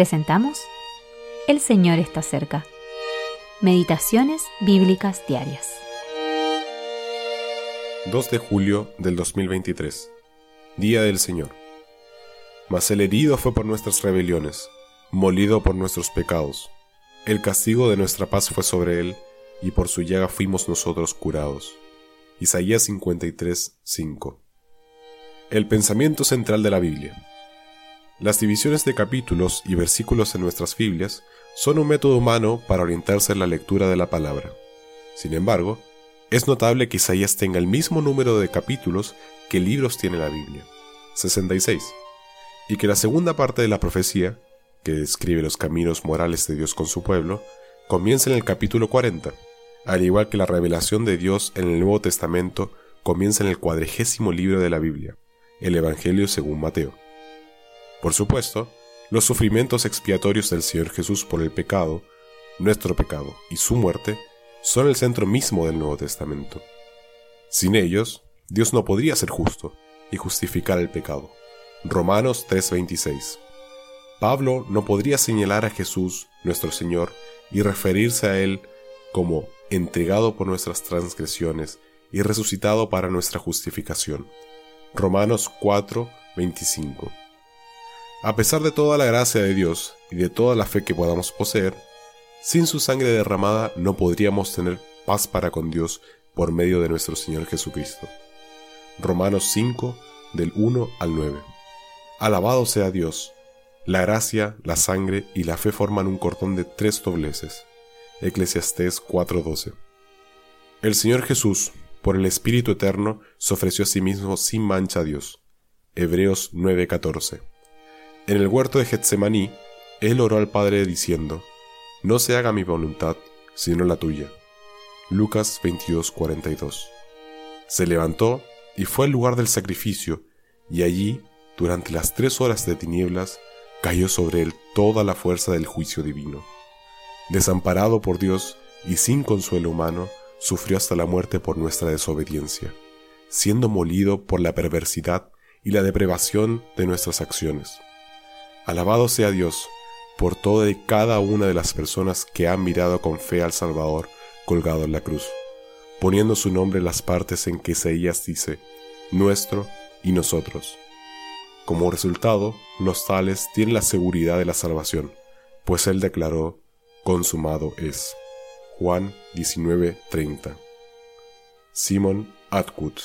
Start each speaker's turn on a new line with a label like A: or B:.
A: presentamos El Señor está cerca. Meditaciones Bíblicas Diarias.
B: 2 de julio del 2023. Día del Señor. Mas el herido fue por nuestras rebeliones, molido por nuestros pecados. El castigo de nuestra paz fue sobre él, y por su llaga fuimos nosotros curados. Isaías 53, 5. El pensamiento central de la Biblia. Las divisiones de capítulos y versículos en nuestras Biblias son un método humano para orientarse en la lectura de la palabra. Sin embargo, es notable que Isaías tenga el mismo número de capítulos que libros tiene la Biblia, 66, y que la segunda parte de la profecía, que describe los caminos morales de Dios con su pueblo, comienza en el capítulo 40, al igual que la revelación de Dios en el Nuevo Testamento comienza en el cuadregésimo libro de la Biblia, el Evangelio según Mateo. Por supuesto, los sufrimientos expiatorios del Señor Jesús por el pecado, nuestro pecado y su muerte, son el centro mismo del Nuevo Testamento. Sin ellos, Dios no podría ser justo y justificar el pecado. Romanos 3:26. Pablo no podría señalar a Jesús, nuestro Señor, y referirse a Él como entregado por nuestras transgresiones y resucitado para nuestra justificación. Romanos 4:25. A pesar de toda la gracia de Dios y de toda la fe que podamos poseer, sin su sangre derramada no podríamos tener paz para con Dios por medio de nuestro Señor Jesucristo. Romanos 5, del 1 al 9. Alabado sea Dios. La gracia, la sangre y la fe forman un cordón de tres dobleces. Eclesiastés 4:12. El Señor Jesús, por el Espíritu Eterno, se ofreció a sí mismo sin mancha a Dios. Hebreos 9:14. En el huerto de Getsemaní, él oró al Padre diciendo, No se haga mi voluntad, sino la tuya. Lucas 22:42. Se levantó y fue al lugar del sacrificio, y allí, durante las tres horas de tinieblas, cayó sobre él toda la fuerza del juicio divino. Desamparado por Dios y sin consuelo humano, sufrió hasta la muerte por nuestra desobediencia, siendo molido por la perversidad y la depravación de nuestras acciones. Alabado sea Dios por toda y cada una de las personas que han mirado con fe al Salvador colgado en la cruz, poniendo su nombre en las partes en que Isaías dice, nuestro y nosotros. Como resultado, los tales tienen la seguridad de la salvación, pues Él declaró, consumado es. Juan 19:30. Simon Atwood